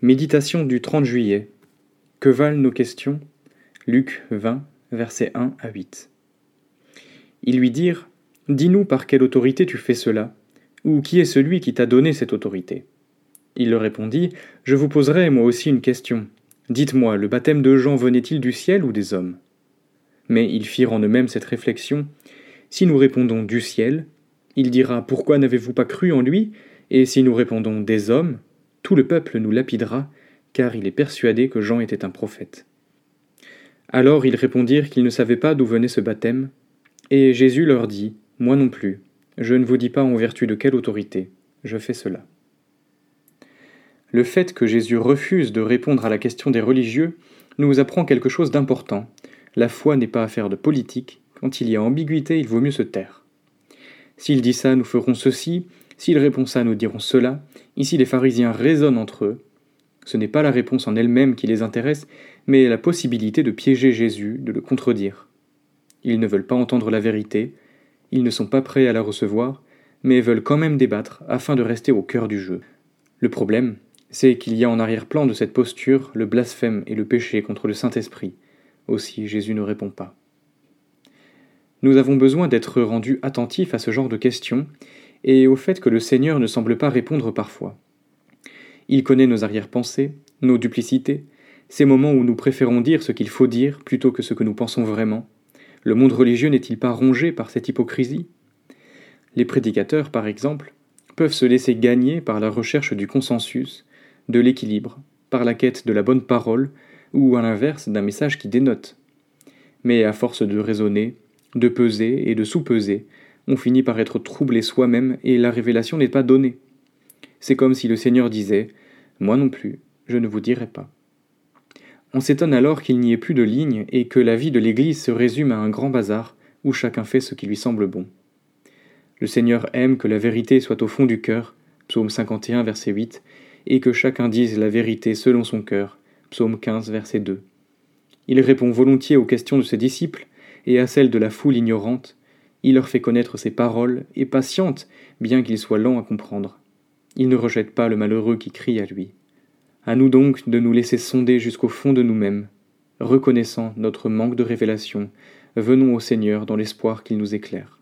Méditation du 30 juillet. Que valent nos questions? Luc 20, versets 1 à 8. Ils lui dirent Dis-nous par quelle autorité tu fais cela, ou qui est celui qui t'a donné cette autorité? Il leur répondit Je vous poserai moi aussi une question. Dites-moi, le baptême de Jean venait-il du ciel ou des hommes? Mais ils firent en eux-mêmes cette réflexion Si nous répondons du ciel, il dira Pourquoi n'avez-vous pas cru en lui? Et si nous répondons des hommes, tout le peuple nous lapidera, car il est persuadé que Jean était un prophète. Alors ils répondirent qu'ils ne savaient pas d'où venait ce baptême, et Jésus leur dit, Moi non plus, je ne vous dis pas en vertu de quelle autorité, je fais cela. Le fait que Jésus refuse de répondre à la question des religieux nous apprend quelque chose d'important. La foi n'est pas affaire de politique, quand il y a ambiguïté, il vaut mieux se taire. S'il dit ça, nous ferons ceci, s'il répond ça, nous dirons cela. Ici, les pharisiens raisonnent entre eux. Ce n'est pas la réponse en elle-même qui les intéresse, mais la possibilité de piéger Jésus, de le contredire. Ils ne veulent pas entendre la vérité, ils ne sont pas prêts à la recevoir, mais veulent quand même débattre afin de rester au cœur du jeu. Le problème, c'est qu'il y a en arrière-plan de cette posture le blasphème et le péché contre le Saint-Esprit. Aussi Jésus ne répond pas. Nous avons besoin d'être rendus attentifs à ce genre de questions et au fait que le Seigneur ne semble pas répondre parfois. Il connaît nos arrière-pensées, nos duplicités, ces moments où nous préférons dire ce qu'il faut dire plutôt que ce que nous pensons vraiment. Le monde religieux n'est-il pas rongé par cette hypocrisie? Les prédicateurs, par exemple, peuvent se laisser gagner par la recherche du consensus, de l'équilibre, par la quête de la bonne parole, ou à l'inverse d'un message qui dénote. Mais à force de raisonner, de peser et de sous-peser, on finit par être troublé soi-même et la révélation n'est pas donnée. C'est comme si le Seigneur disait Moi non plus, je ne vous dirai pas. On s'étonne alors qu'il n'y ait plus de ligne et que la vie de l'Église se résume à un grand bazar où chacun fait ce qui lui semble bon. Le Seigneur aime que la vérité soit au fond du cœur, psaume 51, verset 8, et que chacun dise la vérité selon son cœur, psaume 15, verset 2. Il répond volontiers aux questions de ses disciples et à celles de la foule ignorante, il leur fait connaître ses paroles et patiente, bien qu'il soit lent à comprendre. Il ne rejette pas le malheureux qui crie à lui. À nous donc de nous laisser sonder jusqu'au fond de nous-mêmes. Reconnaissant notre manque de révélation, venons au Seigneur dans l'espoir qu'il nous éclaire.